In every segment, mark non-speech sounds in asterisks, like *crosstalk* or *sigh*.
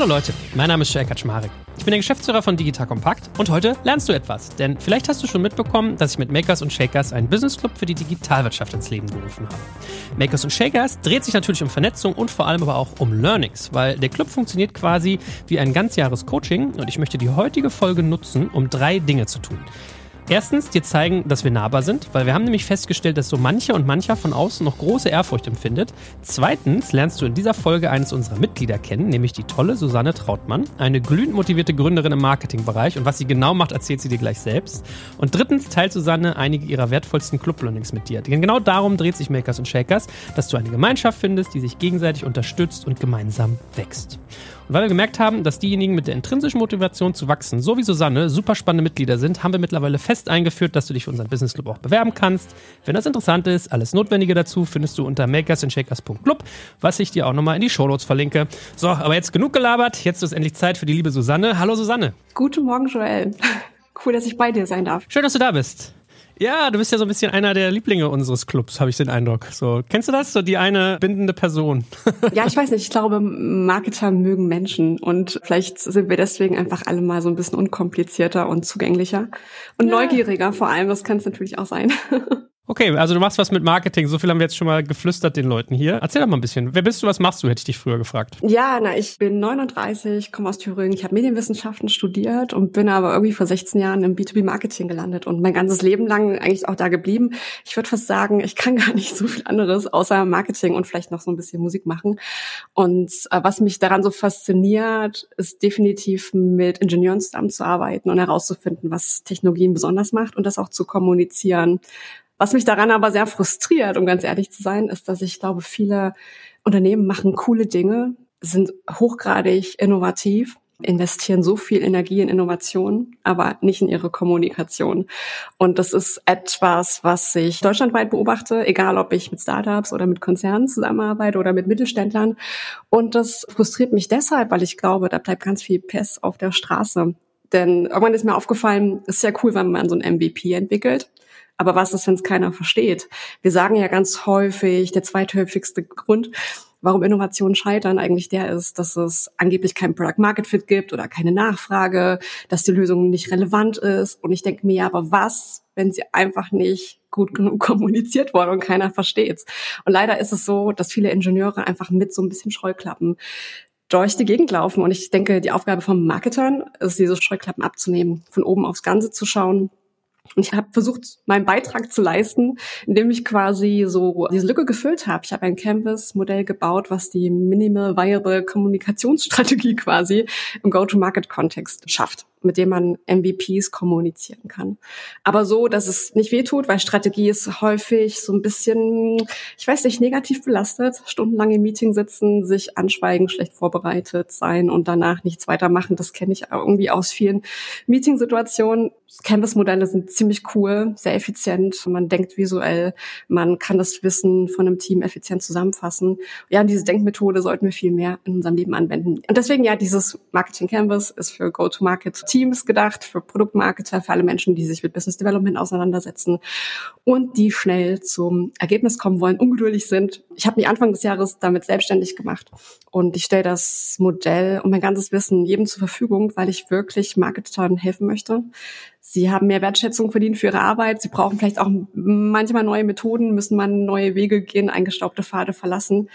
Hallo Leute, mein Name ist Joel Kaczmarek. Ich bin der Geschäftsführer von Digital Compact und heute lernst du etwas. Denn vielleicht hast du schon mitbekommen, dass ich mit Makers und Shakers einen Business Club für die Digitalwirtschaft ins Leben gerufen habe. Makers und Shakers dreht sich natürlich um Vernetzung und vor allem aber auch um Learnings, weil der Club funktioniert quasi wie ein ganzjahres Coaching und ich möchte die heutige Folge nutzen, um drei Dinge zu tun. Erstens dir zeigen, dass wir nahbar sind, weil wir haben nämlich festgestellt, dass so mancher und mancher von außen noch große Ehrfurcht empfindet. Zweitens lernst du in dieser Folge eines unserer Mitglieder kennen, nämlich die tolle Susanne Trautmann, eine glühend motivierte Gründerin im Marketingbereich und was sie genau macht, erzählt sie dir gleich selbst. Und drittens teilt Susanne einige ihrer wertvollsten Club-Learnings mit dir. Denn genau darum dreht sich Makers und Shakers, dass du eine Gemeinschaft findest, die sich gegenseitig unterstützt und gemeinsam wächst. Weil wir gemerkt haben, dass diejenigen mit der intrinsischen Motivation zu wachsen, so wie Susanne, super spannende Mitglieder sind, haben wir mittlerweile fest eingeführt, dass du dich für unseren Business Club auch bewerben kannst. Wenn das interessant ist, alles Notwendige dazu findest du unter makersandshakers.club, was ich dir auch nochmal in die Shownotes verlinke. So, aber jetzt genug gelabert. Jetzt ist endlich Zeit für die liebe Susanne. Hallo Susanne. Guten Morgen, Joel. *laughs* Cool, dass ich bei dir sein darf. Schön, dass du da bist. Ja, du bist ja so ein bisschen einer der Lieblinge unseres Clubs, habe ich den Eindruck. So, kennst du das? So die eine bindende Person. *laughs* ja, ich weiß nicht. Ich glaube, Marketer mögen Menschen und vielleicht sind wir deswegen einfach alle mal so ein bisschen unkomplizierter und zugänglicher und ja. neugieriger vor allem. Das kann es natürlich auch sein. *laughs* Okay, also du machst was mit Marketing. So viel haben wir jetzt schon mal geflüstert den Leuten hier. Erzähl doch mal ein bisschen. Wer bist du, was machst du, hätte ich dich früher gefragt. Ja, na, ich bin 39, komme aus Thüringen. Ich habe Medienwissenschaften studiert und bin aber irgendwie vor 16 Jahren im B2B-Marketing gelandet und mein ganzes Leben lang eigentlich auch da geblieben. Ich würde fast sagen, ich kann *laughs* gar nicht so viel anderes außer Marketing und vielleicht noch so ein bisschen Musik machen. Und äh, was mich daran so fasziniert, ist definitiv mit Ingenieuren zusammenzuarbeiten und herauszufinden, was Technologien besonders macht und das auch zu kommunizieren was mich daran aber sehr frustriert, um ganz ehrlich zu sein, ist, dass ich glaube, viele Unternehmen machen coole Dinge, sind hochgradig innovativ, investieren so viel Energie in Innovation, aber nicht in ihre Kommunikation. Und das ist etwas, was ich deutschlandweit beobachte, egal ob ich mit Startups oder mit Konzernen zusammenarbeite oder mit Mittelständlern. Und das frustriert mich deshalb, weil ich glaube, da bleibt ganz viel PS auf der Straße. Denn irgendwann ist mir aufgefallen, ist ja cool, wenn man so ein MVP entwickelt. Aber was ist, wenn es keiner versteht? Wir sagen ja ganz häufig, der zweithäufigste Grund, warum Innovationen scheitern, eigentlich der ist, dass es angeblich kein Product Market Fit gibt oder keine Nachfrage, dass die Lösung nicht relevant ist. Und ich denke mir, aber was, wenn sie einfach nicht gut genug *laughs* kommuniziert wurde und keiner versteht's? Und leider ist es so, dass viele Ingenieure einfach mit so ein bisschen Scheuklappen durch die Gegend laufen. Und ich denke, die Aufgabe von Marketern ist, diese Scheuklappen abzunehmen, von oben aufs Ganze zu schauen ich habe versucht, meinen Beitrag zu leisten, indem ich quasi so diese Lücke gefüllt habe. Ich habe ein Canvas-Modell gebaut, was die Minimal Viable Kommunikationsstrategie quasi im Go-to-Market-Kontext schafft mit dem man MVPs kommunizieren kann. Aber so, dass es nicht wehtut, weil Strategie ist häufig so ein bisschen, ich weiß nicht, negativ belastet. Stundenlang im Meeting sitzen, sich anschweigen, schlecht vorbereitet sein und danach nichts weitermachen. Das kenne ich irgendwie aus vielen Meetingsituationen. Canvas-Modelle sind ziemlich cool, sehr effizient. Man denkt visuell, man kann das Wissen von einem Team effizient zusammenfassen. Ja, diese Denkmethode sollten wir viel mehr in unserem Leben anwenden. Und deswegen ja, dieses Marketing Canvas ist für Go-to-Market Teams gedacht, für Produktmarketer, für alle Menschen, die sich mit Business Development auseinandersetzen und die schnell zum Ergebnis kommen wollen, ungeduldig sind. Ich habe mich Anfang des Jahres damit selbstständig gemacht und ich stelle das Modell und mein ganzes Wissen jedem zur Verfügung, weil ich wirklich Marketern helfen möchte. Sie haben mehr Wertschätzung verdient für ihre Arbeit. Sie brauchen vielleicht auch manchmal neue Methoden, müssen man neue Wege gehen, eingestaubte Pfade verlassen.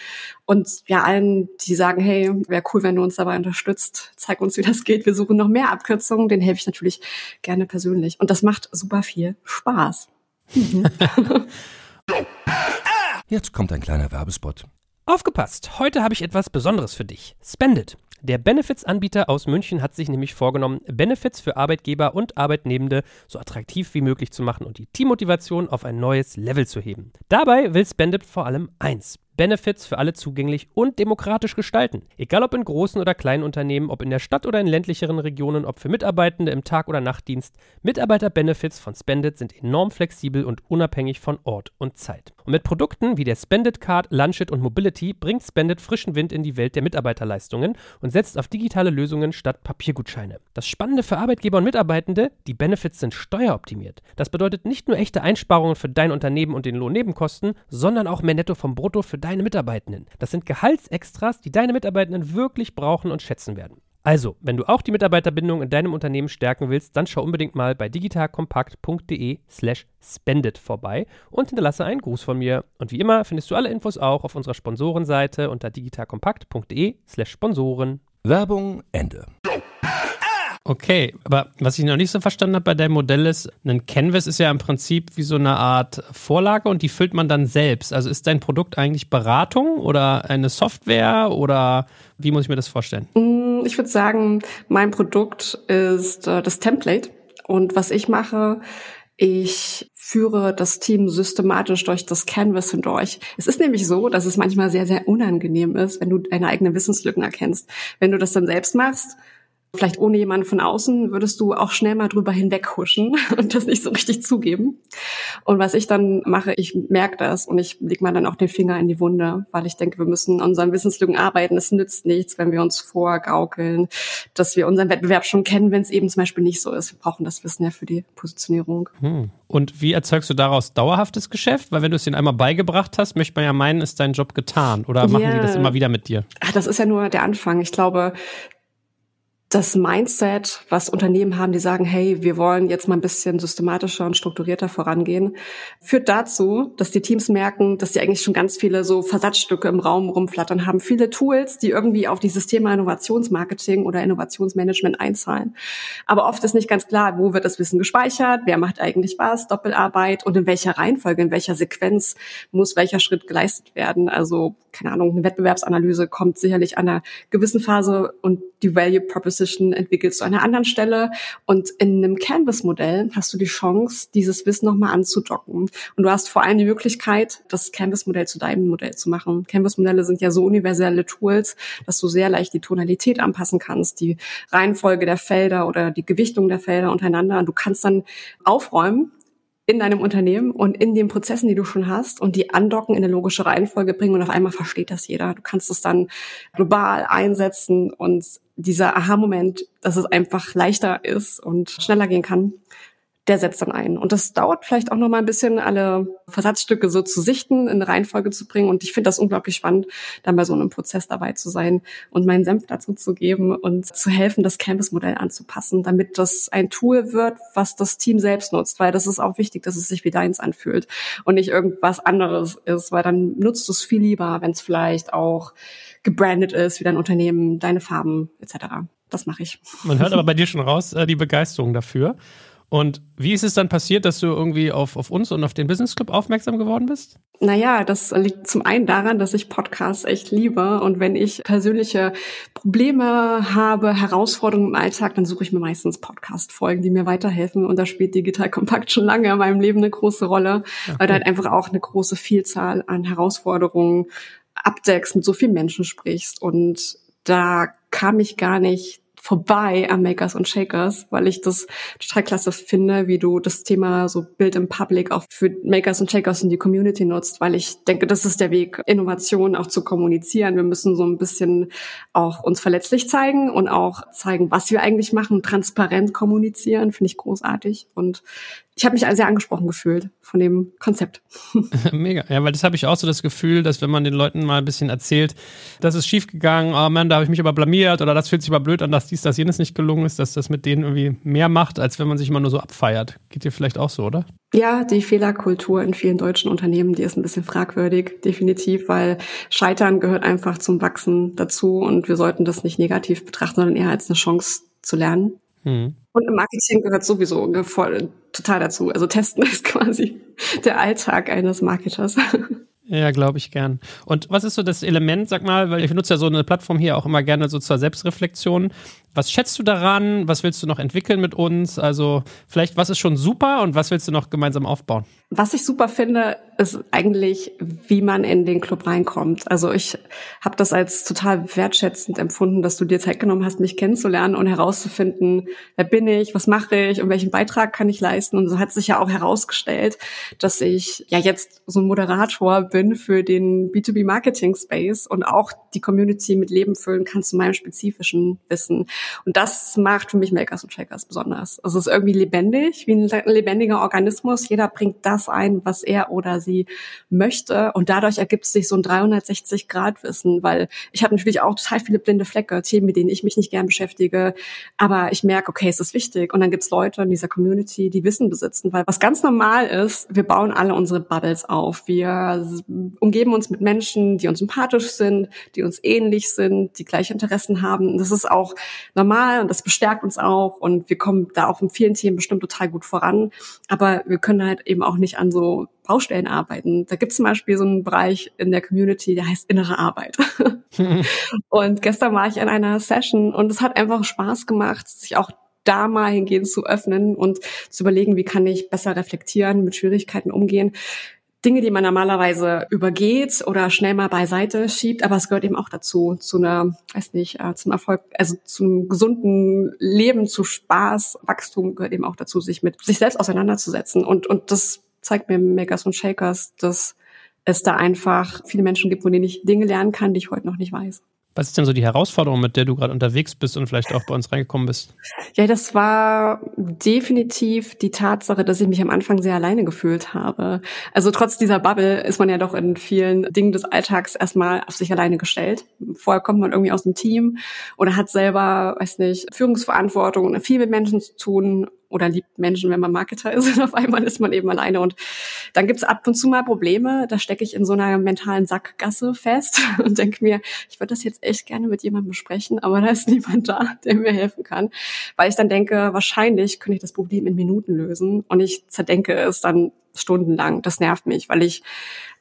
Und ja, allen, die sagen, hey, wäre cool, wenn du uns dabei unterstützt, zeig uns, wie das geht. Wir suchen noch mehr Abkürzungen, den helfe ich natürlich gerne persönlich. Und das macht super viel Spaß. *laughs* *laughs* Jetzt kommt ein kleiner Werbespot. Aufgepasst! Heute habe ich etwas Besonderes für dich. Spendit. Der Benefits-Anbieter aus München hat sich nämlich vorgenommen, Benefits für Arbeitgeber und Arbeitnehmende so attraktiv wie möglich zu machen und die Teammotivation auf ein neues Level zu heben. Dabei will Spendit vor allem eins. Benefits für alle zugänglich und demokratisch gestalten. Egal ob in großen oder kleinen Unternehmen, ob in der Stadt oder in ländlicheren Regionen, ob für Mitarbeitende im Tag- oder Nachtdienst, Mitarbeiter-Benefits von Spendit sind enorm flexibel und unabhängig von Ort und Zeit. Und mit Produkten wie der Spendit Card, Lunchit und Mobility bringt Spendit frischen Wind in die Welt der Mitarbeiterleistungen und setzt auf digitale Lösungen statt Papiergutscheine. Das Spannende für Arbeitgeber und Mitarbeitende, die Benefits sind steueroptimiert. Das bedeutet nicht nur echte Einsparungen für dein Unternehmen und den Lohnnebenkosten, sondern auch mehr Netto vom Brutto für deine Mitarbeitenden. Das sind Gehaltsextras, die deine Mitarbeitenden wirklich brauchen und schätzen werden. Also, wenn du auch die Mitarbeiterbindung in deinem Unternehmen stärken willst, dann schau unbedingt mal bei digitalkompakt.de slash spendet vorbei und hinterlasse einen Gruß von mir. Und wie immer findest du alle Infos auch auf unserer Sponsorenseite unter digitalkompakt.de slash Sponsoren. Werbung Ende. Okay, aber was ich noch nicht so verstanden habe bei deinem Modell ist, ein Canvas ist ja im Prinzip wie so eine Art Vorlage und die füllt man dann selbst. Also ist dein Produkt eigentlich Beratung oder eine Software oder wie muss ich mir das vorstellen? Mm, ich würde sagen, mein Produkt ist äh, das Template und was ich mache, ich führe das Team systematisch durch das Canvas hindurch. Es ist nämlich so, dass es manchmal sehr, sehr unangenehm ist, wenn du deine eigenen Wissenslücken erkennst. Wenn du das dann selbst machst, vielleicht ohne jemanden von außen, würdest du auch schnell mal drüber hinweghuschen *laughs* und das nicht so richtig zugeben. Und was ich dann mache, ich merke das und ich leg mal dann auch den Finger in die Wunde, weil ich denke, wir müssen an unseren Wissenslücken arbeiten. Es nützt nichts, wenn wir uns vorgaukeln, dass wir unseren Wettbewerb schon kennen, wenn es eben zum Beispiel nicht so ist. Wir brauchen das Wissen ja für die Positionierung. Hm. Und wie erzeugst du daraus dauerhaftes Geschäft? Weil wenn du es ihnen einmal beigebracht hast, möchte man ja meinen, ist dein Job getan. Oder machen yeah. die das immer wieder mit dir? Ach, das ist ja nur der Anfang. Ich glaube, das Mindset, was Unternehmen haben, die sagen, hey, wir wollen jetzt mal ein bisschen systematischer und strukturierter vorangehen, führt dazu, dass die Teams merken, dass sie eigentlich schon ganz viele so Versatzstücke im Raum rumflattern haben, viele Tools, die irgendwie auf dieses Thema Innovationsmarketing oder Innovationsmanagement einzahlen. Aber oft ist nicht ganz klar, wo wird das Wissen gespeichert, wer macht eigentlich was, Doppelarbeit und in welcher Reihenfolge, in welcher Sequenz muss welcher Schritt geleistet werden. Also, keine Ahnung, eine Wettbewerbsanalyse kommt sicherlich an einer gewissen Phase und die Value Proposition entwickelst du an einer anderen Stelle. Und in einem Canvas-Modell hast du die Chance, dieses Wissen nochmal anzudocken. Und du hast vor allem die Möglichkeit, das Canvas-Modell zu deinem Modell zu machen. Canvas-Modelle sind ja so universelle Tools, dass du sehr leicht die Tonalität anpassen kannst, die Reihenfolge der Felder oder die Gewichtung der Felder untereinander. Du kannst dann aufräumen in deinem Unternehmen und in den Prozessen, die du schon hast und die andocken in eine logische Reihenfolge bringen und auf einmal versteht das jeder. Du kannst es dann global einsetzen und dieser Aha-Moment, dass es einfach leichter ist und schneller gehen kann, der setzt dann ein. Und das dauert vielleicht auch noch mal ein bisschen, alle Versatzstücke so zu sichten, in eine Reihenfolge zu bringen. Und ich finde das unglaublich spannend, dann bei so einem Prozess dabei zu sein und meinen Senf dazu zu geben und zu helfen, das Canvas-Modell anzupassen, damit das ein Tool wird, was das Team selbst nutzt. Weil das ist auch wichtig, dass es sich wie deins anfühlt und nicht irgendwas anderes ist, weil dann nutzt du es viel lieber, wenn es vielleicht auch gebrandet ist, wie dein Unternehmen, deine Farben etc. Das mache ich. Man hört aber bei dir schon raus äh, die Begeisterung dafür. Und wie ist es dann passiert, dass du irgendwie auf, auf uns und auf den Business Club aufmerksam geworden bist? Naja, das liegt zum einen daran, dass ich Podcasts echt liebe. Und wenn ich persönliche Probleme habe, Herausforderungen im Alltag, dann suche ich mir meistens Podcast-Folgen, die mir weiterhelfen. Und da spielt Digital Kompakt schon lange in meinem Leben eine große Rolle, okay. weil da halt einfach auch eine große Vielzahl an Herausforderungen abdeckst, mit so vielen Menschen sprichst. Und da kam ich gar nicht vorbei am Makers und Shakers, weil ich das total klasse finde, wie du das Thema so Bild im Public auch für Makers und Shakers in die Community nutzt, weil ich denke, das ist der Weg, Innovation auch zu kommunizieren. Wir müssen so ein bisschen auch uns verletzlich zeigen und auch zeigen, was wir eigentlich machen, transparent kommunizieren, finde ich großartig. Und ich habe mich sehr angesprochen gefühlt von dem Konzept. *laughs* *laughs* Mega. Ja, weil das habe ich auch so das Gefühl, dass wenn man den Leuten mal ein bisschen erzählt, das ist schiefgegangen, oh Mann, da habe ich mich aber blamiert oder das fühlt sich aber blöd an, dass dies, das, jenes nicht gelungen ist, dass das mit denen irgendwie mehr macht, als wenn man sich immer nur so abfeiert. Geht dir vielleicht auch so, oder? Ja, die Fehlerkultur in vielen deutschen Unternehmen, die ist ein bisschen fragwürdig, definitiv, weil Scheitern gehört einfach zum Wachsen dazu und wir sollten das nicht negativ betrachten, sondern eher als eine Chance zu lernen. Mhm. Und im Marketing gehört sowieso voll, total dazu. Also testen *laughs* ist quasi der Alltag eines Marketers. Ja, glaube ich gern. Und was ist so das Element, sag mal, weil ich benutze ja so eine Plattform hier auch immer gerne so zur Selbstreflexion. Was schätzt du daran? Was willst du noch entwickeln mit uns? Also vielleicht, was ist schon super und was willst du noch gemeinsam aufbauen? Was ich super finde, ist eigentlich, wie man in den Club reinkommt. Also ich habe das als total wertschätzend empfunden, dass du dir Zeit genommen hast, mich kennenzulernen und herauszufinden, wer bin ich, was mache ich und welchen Beitrag kann ich leisten. Und so hat sich ja auch herausgestellt, dass ich ja jetzt so ein Moderator bin für den B2B Marketing Space und auch die Community mit Leben füllen kann zu meinem spezifischen Wissen. Und das macht für mich Makers und Shakers besonders. Also es ist irgendwie lebendig, wie ein lebendiger Organismus. Jeder bringt das ein, was er oder sie möchte. Und dadurch ergibt sich so ein 360-Grad-Wissen, weil ich habe natürlich auch total viele blinde Flecke, Themen, mit denen ich mich nicht gern beschäftige. Aber ich merke, okay, es ist wichtig. Und dann gibt's Leute in dieser Community, die Wissen besitzen. Weil was ganz normal ist, wir bauen alle unsere Bubbles auf. Wir umgeben uns mit Menschen, die uns sympathisch sind, die uns ähnlich sind, die gleiche Interessen haben. Das ist auch normal und das bestärkt uns auch. Und wir kommen da auch in vielen Themen bestimmt total gut voran. Aber wir können halt eben auch nicht an so Baustellen arbeiten. Da gibt es zum Beispiel so einen Bereich in der Community, der heißt innere Arbeit. *laughs* und gestern war ich in einer Session und es hat einfach Spaß gemacht, sich auch da mal hingehen zu öffnen und zu überlegen, wie kann ich besser reflektieren, mit Schwierigkeiten umgehen. Dinge, die man normalerweise übergeht oder schnell mal beiseite schiebt, aber es gehört eben auch dazu, zu einer, weiß nicht, äh, zum Erfolg, also zum gesunden Leben, zu Spaß, Wachstum gehört eben auch dazu, sich mit sich selbst auseinanderzusetzen. Und, und das zeigt mir Makers und Shakers, dass es da einfach viele Menschen gibt, von denen ich Dinge lernen kann, die ich heute noch nicht weiß. Was ist denn so die Herausforderung, mit der du gerade unterwegs bist und vielleicht auch bei uns reingekommen bist? Ja, das war definitiv die Tatsache, dass ich mich am Anfang sehr alleine gefühlt habe. Also trotz dieser Bubble ist man ja doch in vielen Dingen des Alltags erstmal auf sich alleine gestellt. Vorher kommt man irgendwie aus dem Team oder hat selber, weiß nicht, Führungsverantwortung und viel mit Menschen zu tun oder liebt Menschen, wenn man Marketer ist. *laughs* Und auf einmal ist man eben alleine. Und dann gibt's ab und zu mal Probleme. Da stecke ich in so einer mentalen Sackgasse fest *laughs* und denke mir, ich würde das jetzt echt gerne mit jemandem besprechen, aber da ist *laughs* niemand da, der mir helfen kann. Weil ich dann denke, wahrscheinlich könnte ich das Problem in Minuten lösen. Und ich zerdenke es dann stundenlang. Das nervt mich, weil ich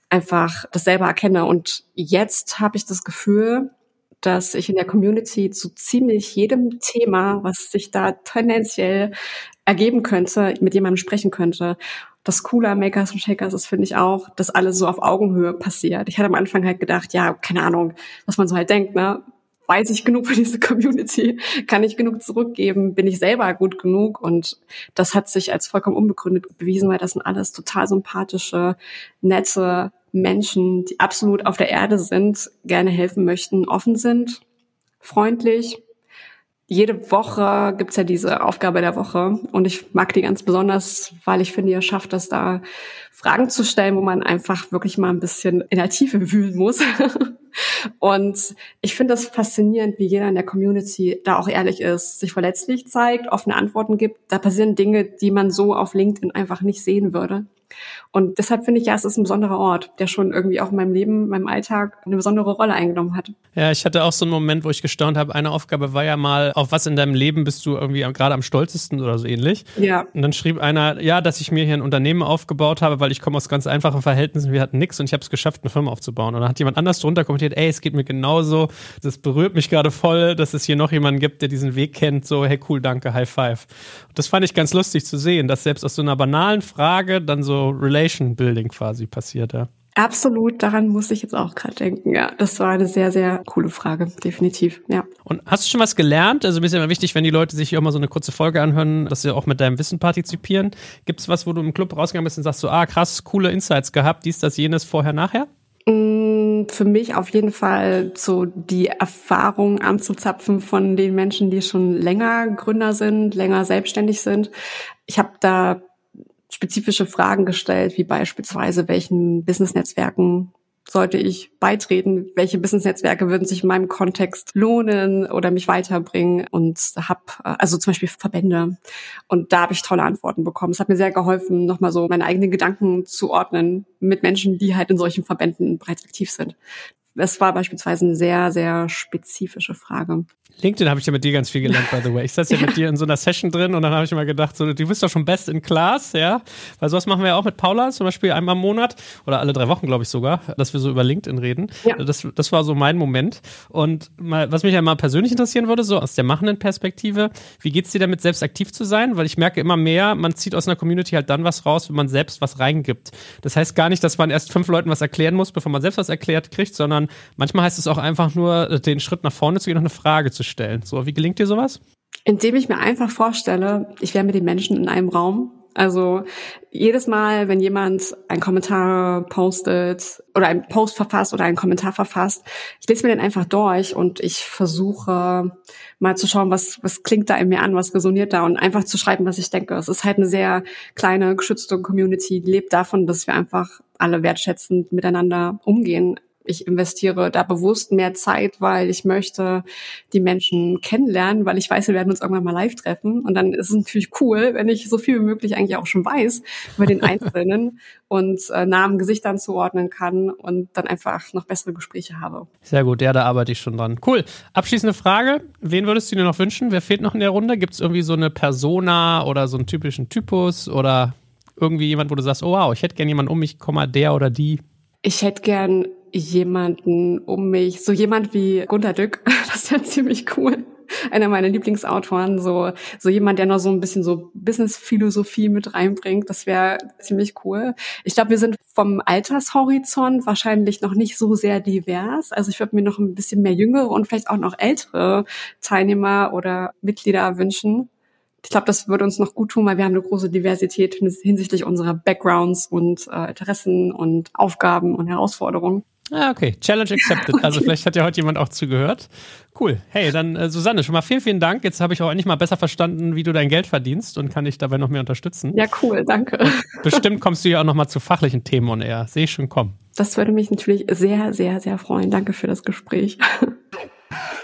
einfach das selber erkenne. Und jetzt habe ich das Gefühl, dass ich in der Community zu ziemlich jedem Thema, was sich da tendenziell ergeben könnte, mit jemandem sprechen könnte. Das Coole an Makers und Shakers ist, finde ich auch, dass alles so auf Augenhöhe passiert. Ich hatte am Anfang halt gedacht, ja, keine Ahnung, was man so halt denkt, ne? Weiß ich genug für diese Community? Kann ich genug zurückgeben? Bin ich selber gut genug? Und das hat sich als vollkommen unbegründet bewiesen, weil das sind alles total sympathische, nette Menschen, die absolut auf der Erde sind, gerne helfen möchten, offen sind, freundlich jede Woche gibt's ja diese Aufgabe der Woche und ich mag die ganz besonders, weil ich finde, ihr schafft es da, Fragen zu stellen, wo man einfach wirklich mal ein bisschen in der Tiefe wühlen muss. *laughs* und ich finde das faszinierend, wie jeder in der Community da auch ehrlich ist, sich verletzlich zeigt, offene Antworten gibt. Da passieren Dinge, die man so auf LinkedIn einfach nicht sehen würde. Und deshalb finde ich, ja, es ist ein besonderer Ort, der schon irgendwie auch in meinem Leben, in meinem Alltag eine besondere Rolle eingenommen hat. Ja, ich hatte auch so einen Moment, wo ich gestaunt habe. Eine Aufgabe war ja mal, auf was in deinem Leben bist du irgendwie gerade am stolzesten oder so ähnlich. Ja. Und dann schrieb einer, ja, dass ich mir hier ein Unternehmen aufgebaut habe, weil ich komme aus ganz einfachen Verhältnissen, wir hatten nichts und ich habe es geschafft, eine Firma aufzubauen. Und dann hat jemand anders drunter kommentiert, ey, es geht mir genauso, das berührt mich gerade voll, dass es hier noch jemanden gibt, der diesen Weg kennt, so, hey, cool, danke, High Five. Und das fand ich ganz lustig zu sehen, dass selbst aus so einer banalen Frage dann so Relation Building quasi passiert, ja. Absolut, daran muss ich jetzt auch gerade denken. Ja, das war eine sehr, sehr coole Frage, definitiv. Ja. Und hast du schon was gelernt? Also mir ist ja immer wichtig, wenn die Leute sich hier auch mal so eine kurze Folge anhören, dass sie auch mit deinem Wissen partizipieren. Gibt es was, wo du im Club rausgegangen bist und sagst so, ah krass, coole Insights gehabt, dies, das, jenes, vorher, nachher? Mm, für mich auf jeden Fall so die Erfahrung anzuzapfen von den Menschen, die schon länger Gründer sind, länger selbstständig sind. Ich habe da spezifische Fragen gestellt, wie beispielsweise, welchen Business-Netzwerken sollte ich beitreten? Welche Business-Netzwerke würden sich in meinem Kontext lohnen oder mich weiterbringen? Und habe also zum Beispiel Verbände. Und da habe ich tolle Antworten bekommen. Es hat mir sehr geholfen, nochmal so meine eigenen Gedanken zu ordnen mit Menschen, die halt in solchen Verbänden bereits aktiv sind. es war beispielsweise eine sehr, sehr spezifische Frage. LinkedIn habe ich ja mit dir ganz viel gelernt, by the way. Ich saß ja, ja. mit dir in so einer Session drin und dann habe ich immer gedacht, so, du bist doch schon best in class, ja. Weil sowas machen wir ja auch mit Paula, zum Beispiel einmal im Monat oder alle drei Wochen, glaube ich sogar, dass wir so über LinkedIn reden. Ja. Das, das war so mein Moment. Und mal, was mich ja mal persönlich interessieren würde, so aus der machenden Perspektive, wie geht's dir damit, selbst aktiv zu sein? Weil ich merke immer mehr, man zieht aus einer Community halt dann was raus, wenn man selbst was reingibt. Das heißt gar nicht, dass man erst fünf Leuten was erklären muss, bevor man selbst was erklärt kriegt, sondern manchmal heißt es auch einfach nur, den Schritt nach vorne zu gehen und eine Frage zu stellen. So, wie gelingt dir sowas? Indem ich mir einfach vorstelle, ich wäre mit den Menschen in einem Raum. Also jedes Mal, wenn jemand einen Kommentar postet oder einen Post verfasst oder einen Kommentar verfasst, ich lese mir den einfach durch und ich versuche mal zu schauen, was, was klingt da in mir an, was resoniert da und einfach zu schreiben, was ich denke. Es ist halt eine sehr kleine, geschützte Community, die lebt davon, dass wir einfach alle wertschätzend miteinander umgehen ich investiere da bewusst mehr Zeit, weil ich möchte die Menschen kennenlernen, weil ich weiß, wir werden uns irgendwann mal live treffen. Und dann ist es natürlich cool, wenn ich so viel wie möglich eigentlich auch schon weiß über den Einzelnen *laughs* und äh, Namen, Gesichtern zuordnen kann und dann einfach noch bessere Gespräche habe. Sehr gut, ja, da arbeite ich schon dran. Cool. Abschließende Frage. Wen würdest du dir noch wünschen? Wer fehlt noch in der Runde? Gibt es irgendwie so eine Persona oder so einen typischen Typus oder irgendwie jemand, wo du sagst, oh wow, ich hätte gern jemanden um mich, der oder die? Ich hätte gern jemanden um mich, so jemand wie Gunter Dück, *laughs* das wäre ziemlich cool. Einer meiner Lieblingsautoren, so, so jemand, der noch so ein bisschen so Business-Philosophie mit reinbringt, das wäre ziemlich cool. Ich glaube, wir sind vom Altershorizont wahrscheinlich noch nicht so sehr divers. Also ich würde mir noch ein bisschen mehr jüngere und vielleicht auch noch ältere Teilnehmer oder Mitglieder wünschen. Ich glaube, das würde uns noch gut tun, weil wir haben eine große Diversität hinsichtlich unserer Backgrounds und äh, Interessen und Aufgaben und Herausforderungen. Ah, okay. Challenge accepted. Also *laughs* vielleicht hat ja heute jemand auch zugehört. Cool. Hey, dann äh, Susanne, schon mal vielen, vielen Dank. Jetzt habe ich auch endlich mal besser verstanden, wie du dein Geld verdienst und kann dich dabei noch mehr unterstützen. Ja, cool, danke. Bestimmt kommst du ja auch noch mal zu fachlichen Themen on air. Sehe ich schon kommen. Das würde mich natürlich sehr, sehr, sehr freuen. Danke für das Gespräch. *laughs*